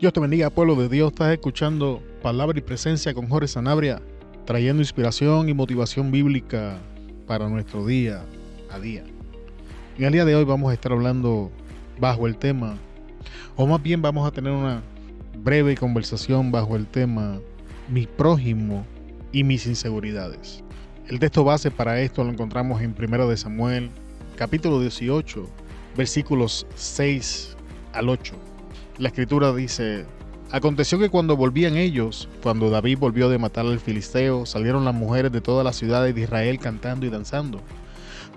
Dios te bendiga, pueblo de Dios. Estás escuchando Palabra y Presencia con Jorge Sanabria, trayendo inspiración y motivación bíblica para nuestro día a día. En el día de hoy vamos a estar hablando bajo el tema, o más bien vamos a tener una breve conversación bajo el tema Mi prójimo y mis inseguridades. El texto base para esto lo encontramos en 1 de Samuel, capítulo 18, versículos 6 al 8 la escritura dice, Aconteció que cuando volvían ellos, cuando David volvió de matar al filisteo, salieron las mujeres de todas las ciudades de Israel cantando y danzando,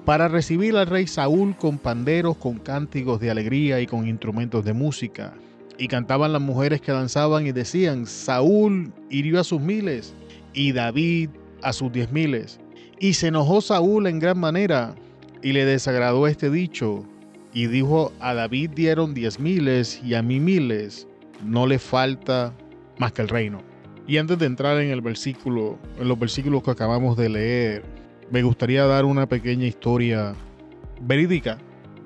para recibir al rey Saúl con panderos, con cánticos de alegría y con instrumentos de música. Y cantaban las mujeres que danzaban y decían, Saúl hirió a sus miles y David a sus diez miles. Y se enojó Saúl en gran manera y le desagradó este dicho, y dijo, a David dieron diez miles y a mí miles, no le falta más que el reino. Y antes de entrar en el versículo, en los versículos que acabamos de leer, me gustaría dar una pequeña historia verídica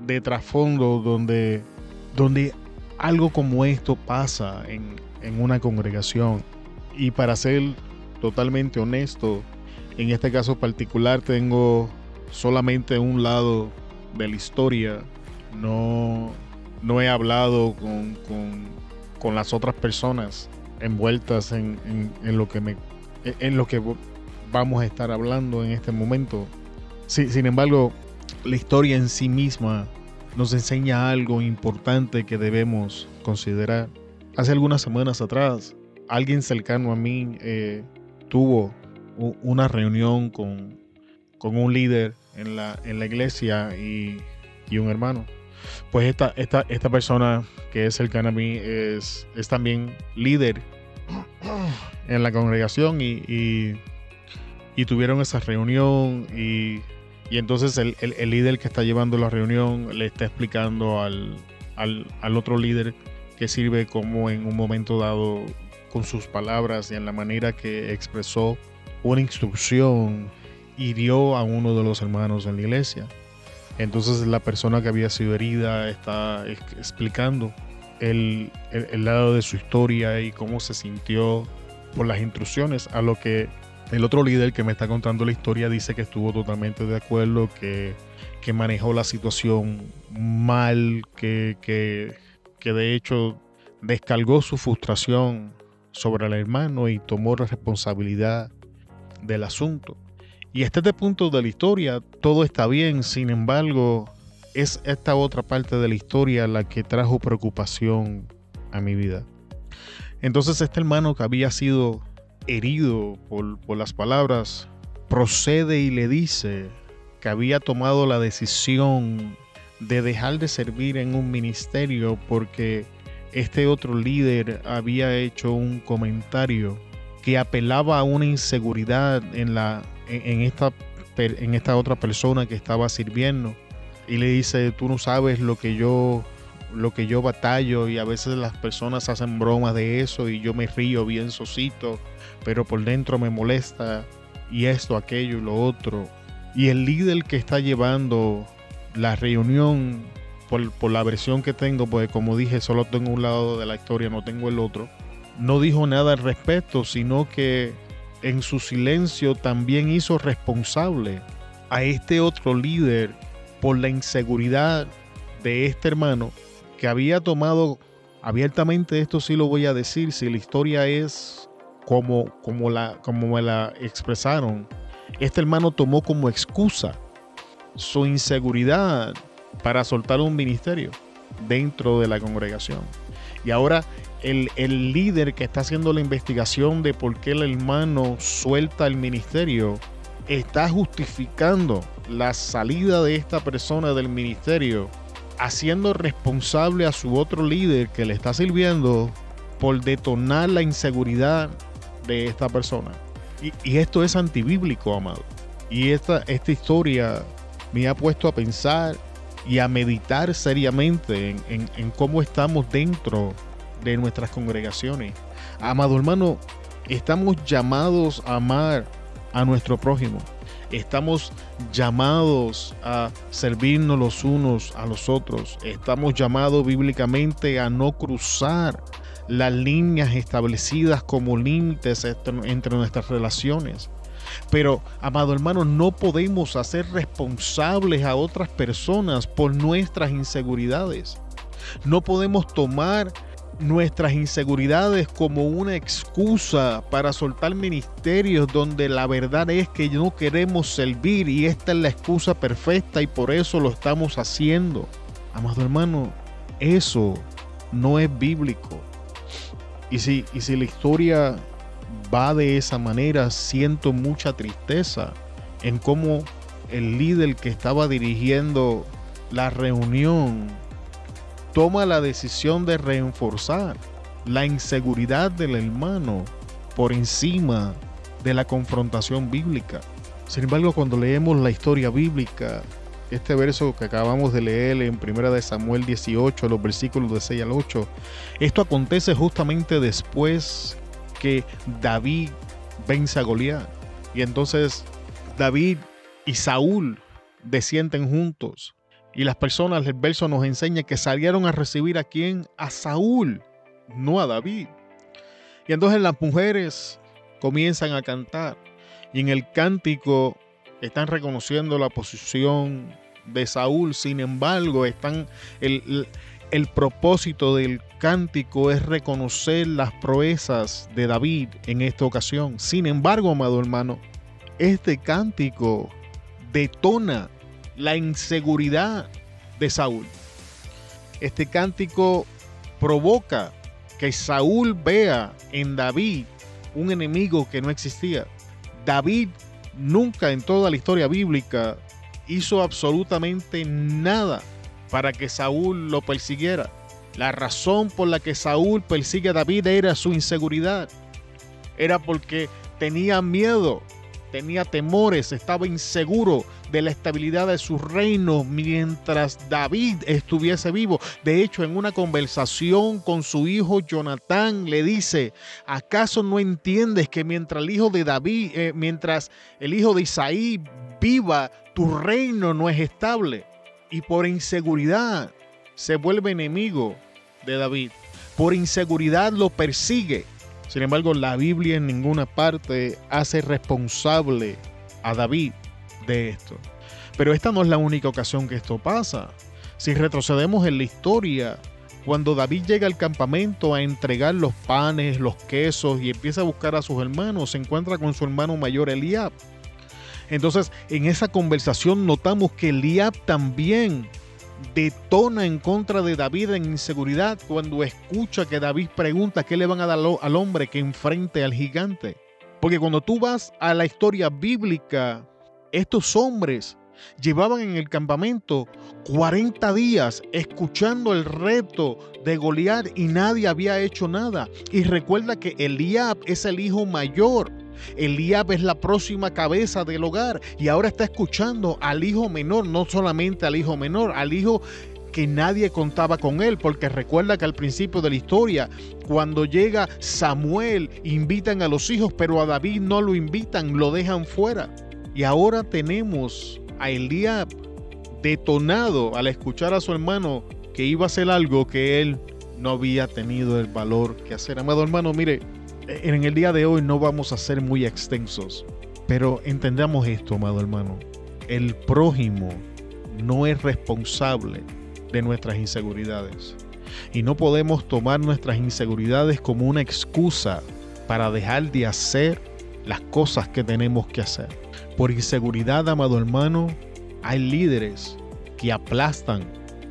de trasfondo donde, donde algo como esto pasa en, en una congregación. Y para ser totalmente honesto, en este caso particular tengo solamente un lado de la historia no, no he hablado con, las otras personas envueltas en, lo que me en lo que vamos a estar hablando en este momento. sin embargo, la historia en sí misma nos enseña algo importante que debemos considerar. Hace algunas semanas atrás, alguien cercano a mí eh, tuvo una reunión con, un líder en la, en la iglesia y un hermano pues esta, esta, esta persona que es a mí es, es también líder en la congregación y, y, tuvieron esa reunión y, y entonces el, el, líder que está llevando la reunión le está explicando al, al, al otro líder que sirve como en un momento dado con sus palabras y en la manera que expresó una instrucción hirió a uno de los hermanos en la iglesia. Entonces la persona que había sido herida está explicando el, lado de su historia y cómo se sintió por las instrucciones, a lo que el otro líder que me está contando la historia dice que estuvo totalmente de acuerdo, que, manejó la situación mal, que, que, que de hecho descargó su frustración sobre el hermano y tomó la responsabilidad del asunto. Y este punto de la historia todo está bien, sin embargo, es esta otra parte de la historia la que trajo preocupación a mi vida. Entonces este hermano que había sido herido por, por las palabras, procede y le dice que había tomado la decisión de dejar de servir en un ministerio porque este otro líder había hecho un comentario que apelaba a una inseguridad en la en, esta, en esta otra persona que estaba sirviendo y le dice, tú no sabes lo que yo lo que yo batallo y a veces las personas hacen bromas de eso y yo me río bien socito, pero por dentro me molesta y esto, aquello y lo otro. Y el líder que está llevando la reunión, por, por la versión que tengo, pues como dije, solo tengo un lado de la historia, no tengo el otro, no dijo nada al respecto, sino que en su silencio también hizo responsable a este otro líder por la inseguridad de este hermano que había tomado abiertamente esto sí lo voy a decir si la historia es como como la como me la expresaron este hermano tomó como excusa su inseguridad para soltar un ministerio dentro de la congregación y ahora el, líder que está haciendo la investigación de por qué el hermano suelta el ministerio está justificando la salida de esta persona del ministerio, haciendo responsable a su otro líder que le está sirviendo por detonar la inseguridad de esta persona. Y, esto es antibíblico, amado. Y esta, esta historia me ha puesto a pensar y a meditar seriamente en, en cómo estamos dentro de nuestras congregaciones. Amado hermano, estamos llamados a amar a nuestro prójimo. Estamos llamados a servirnos los unos a los otros. Estamos llamados bíblicamente a no cruzar las líneas establecidas como límites entre nuestras relaciones. Pero, amado hermano, no podemos hacer responsables a otras personas por nuestras inseguridades. No podemos tomar nuestras inseguridades como una excusa para soltar ministerios donde la verdad es que no queremos servir y esta es la excusa perfecta y por eso lo estamos haciendo. Amado hermano, eso no es bíblico. Y si, y si la historia va de esa manera, siento mucha tristeza en cómo el líder que estaba dirigiendo la reunión toma la decisión de reforzar la inseguridad del hermano por encima de la confrontación bíblica. Sin embargo, cuando leemos la historia bíblica, este verso que acabamos de leer en 1 de Samuel 18, los versículos de 6 al 8, esto acontece justamente después que David vence a Goliat. Y entonces David y Saúl descienden juntos. Y las personas del verso nos enseña que salieron a recibir a quién? A Saúl, no a David. Y entonces las mujeres comienzan a cantar. Y en el cántico están reconociendo la posición de Saúl. Sin embargo, están el, el propósito del cántico es reconocer las proezas de David en esta ocasión. Sin embargo, amado hermano, este cántico detona la inseguridad de Saúl. Este cántico provoca que Saúl vea en David un enemigo que no existía. David nunca en toda la historia bíblica hizo absolutamente nada para que Saúl lo persiguiera. La razón por la que Saúl persigue a David era su inseguridad. Era porque tenía miedo, tenía temores, estaba inseguro de la estabilidad de su reino mientras David estuviese vivo. De hecho, en una conversación con su hijo Jonatán le dice, ¿acaso no entiendes que mientras el hijo de David, eh, mientras el hijo de Isaí viva, tu reino no es estable? Y por inseguridad se vuelve enemigo de David. Por inseguridad lo persigue. Sin embargo, la Biblia en ninguna parte hace responsable a David de esto. Pero esta no es la única ocasión que esto pasa. Si retrocedemos en la historia, cuando David llega al campamento a entregar los panes, los quesos y empieza a buscar a sus hermanos, se encuentra con su hermano mayor Eliab. Entonces, en esa conversación notamos que Eliab también detona en contra de David en inseguridad cuando escucha que David pregunta qué le van a dar al hombre que enfrente al gigante. Porque cuando tú vas a la historia bíblica, estos hombres llevaban en el campamento 40 días escuchando el reto de Goliat y nadie había hecho nada. Y recuerda que Eliab es el hijo mayor Eliab es la próxima cabeza del hogar y ahora está escuchando al hijo menor, no solamente al hijo menor, al hijo que nadie contaba con él, porque recuerda que al principio de la historia, cuando llega Samuel, invitan a los hijos, pero a David no lo invitan, lo dejan fuera. Y ahora tenemos a Eliab detonado al escuchar a su hermano que iba a hacer algo que él no había tenido el valor que hacer. Amado hermano, mire, en el día de hoy no vamos a ser muy extensos, pero entendamos esto, amado hermano. El prójimo no es responsable de nuestras inseguridades. Y no podemos tomar nuestras inseguridades como una excusa para dejar de hacer las cosas que tenemos que hacer. Por inseguridad, amado hermano, hay líderes que aplastan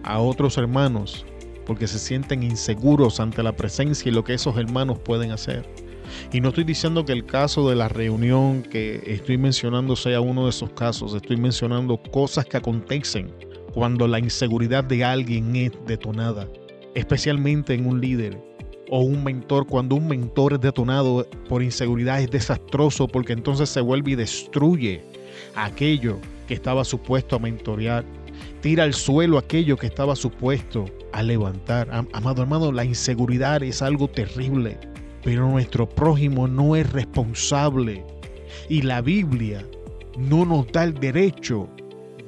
a otros hermanos porque se sienten inseguros ante la presencia y lo que esos hermanos pueden hacer. Y no estoy diciendo que el caso de la reunión que estoy mencionando sea uno de esos casos, estoy mencionando cosas que acontecen cuando la inseguridad de alguien es detonada, especialmente en un líder o un mentor. Cuando un mentor es detonado por inseguridad es desastroso porque entonces se vuelve y destruye aquello que estaba supuesto a mentorear. Tira al suelo aquello que estaba supuesto a levantar. Amado hermano, la inseguridad es algo terrible pero nuestro prójimo no es responsable y la Biblia no nos da el derecho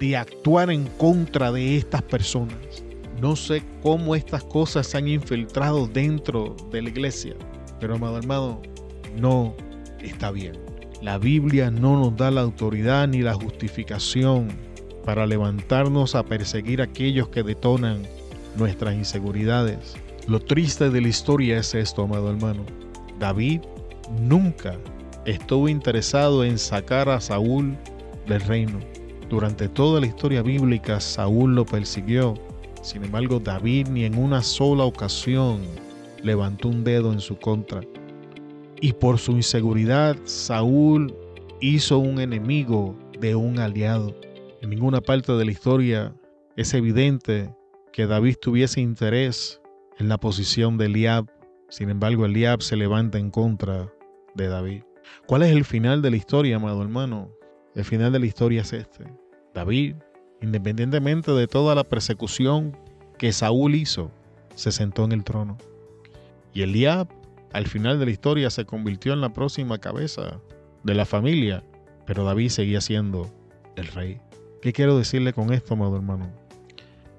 de actuar en contra de estas personas. No sé cómo estas cosas se han infiltrado dentro de la iglesia, pero amado hermano, no está bien. La Biblia no nos da la autoridad ni la justificación para levantarnos a perseguir a aquellos que detonan nuestras inseguridades. Lo triste de la historia es esto, amado hermano. David nunca estuvo interesado en sacar a Saúl del reino. Durante toda la historia bíblica, Saúl lo persiguió. Sin embargo, David ni en una sola ocasión levantó un dedo en su contra. Y por su inseguridad, Saúl hizo un enemigo de un aliado. En ninguna parte de la historia es evidente que David tuviese interés en la posición de Eliab. Sin embargo, Eliab se levanta en contra de David. ¿Cuál es el final de la historia, amado hermano? El final de la historia es este. David, independientemente de toda la persecución que Saúl hizo, se sentó en el trono. Y Eliab, al final de la historia, se convirtió en la próxima cabeza de la familia, pero David seguía siendo el rey. ¿Qué quiero decirle con esto, amado hermano?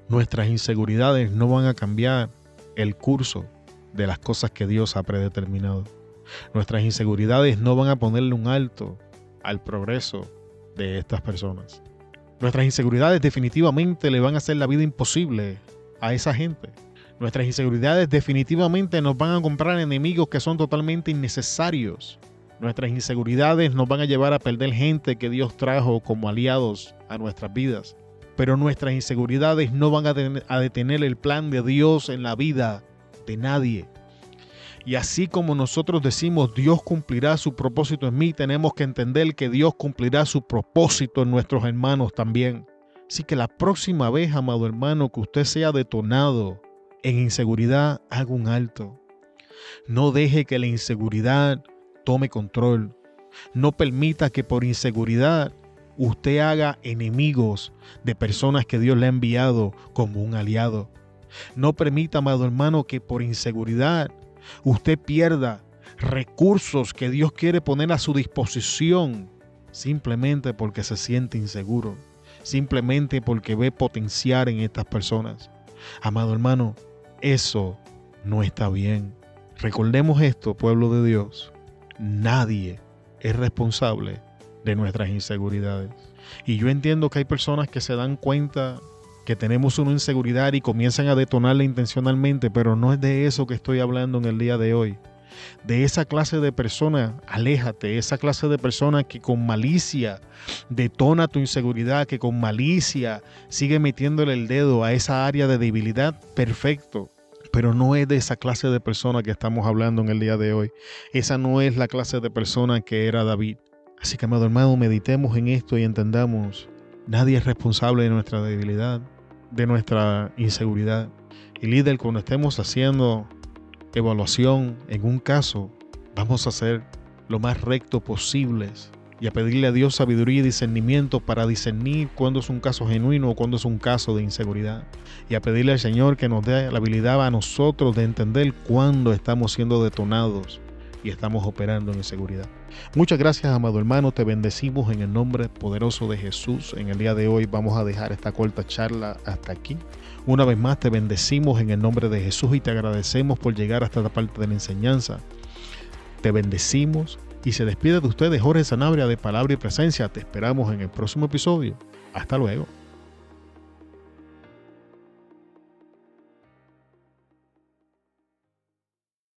Nuestras inseguridades no van a cambiar el curso de las cosas que Dios ha predeterminado. Nuestras inseguridades no van a ponerle un alto al progreso de estas personas. Nuestras inseguridades definitivamente le van a hacer la vida imposible a esa gente. Nuestras inseguridades definitivamente nos van a comprar enemigos que son totalmente innecesarios. Nuestras inseguridades nos van a llevar a perder gente que Dios trajo como aliados a nuestras vidas. Pero nuestras inseguridades no van a, detener el plan de Dios en la vida de nadie. Y así como nosotros decimos Dios cumplirá su propósito en mí, tenemos que entender que Dios cumplirá su propósito en nuestros hermanos también. Así que la próxima vez, amado hermano, que usted sea detonado en inseguridad, haga un alto. No deje que la inseguridad tome control. No permita que por inseguridad usted haga enemigos de personas que Dios le ha enviado como un aliado. No permita, amado hermano, que por inseguridad usted pierda recursos que Dios quiere poner a su disposición simplemente porque se siente inseguro, simplemente porque ve potenciar en estas personas. Amado hermano, eso no está bien. Recordemos esto, pueblo de Dios. Nadie es responsable de nuestras inseguridades. Y yo entiendo que hay personas que se dan cuenta que tenemos una inseguridad y comienzan a detonarla intencionalmente, pero no es de eso que estoy hablando en el día de hoy. De esa clase de persona, aléjate, esa clase de persona que con malicia detona tu inseguridad, que con malicia sigue metiéndole el dedo a esa área de debilidad, perfecto. Pero no es de esa clase de persona que estamos hablando en el día de hoy. Esa no es la clase de persona que era David. Así que, amado hermano, meditemos en esto y entendamos, nadie es responsable de nuestra debilidad de nuestra inseguridad. Y líder, cuando estemos haciendo evaluación en un caso, vamos a ser lo más recto posibles y a pedirle a Dios sabiduría y discernimiento para discernir cuándo es un caso genuino o cuándo es un caso de inseguridad. Y a pedirle al Señor que nos dé la habilidad a nosotros de entender cuándo estamos siendo detonados y estamos operando en inseguridad. Muchas gracias, amado hermano. Te bendecimos en el nombre poderoso de Jesús. En el día de hoy vamos a dejar esta corta charla hasta aquí. Una vez más te bendecimos en el nombre de Jesús y te agradecemos por llegar hasta esta parte de la enseñanza. Te bendecimos y se despide de ustedes Jorge Sanabria de Palabra y Presencia. Te esperamos en el próximo episodio. Hasta luego.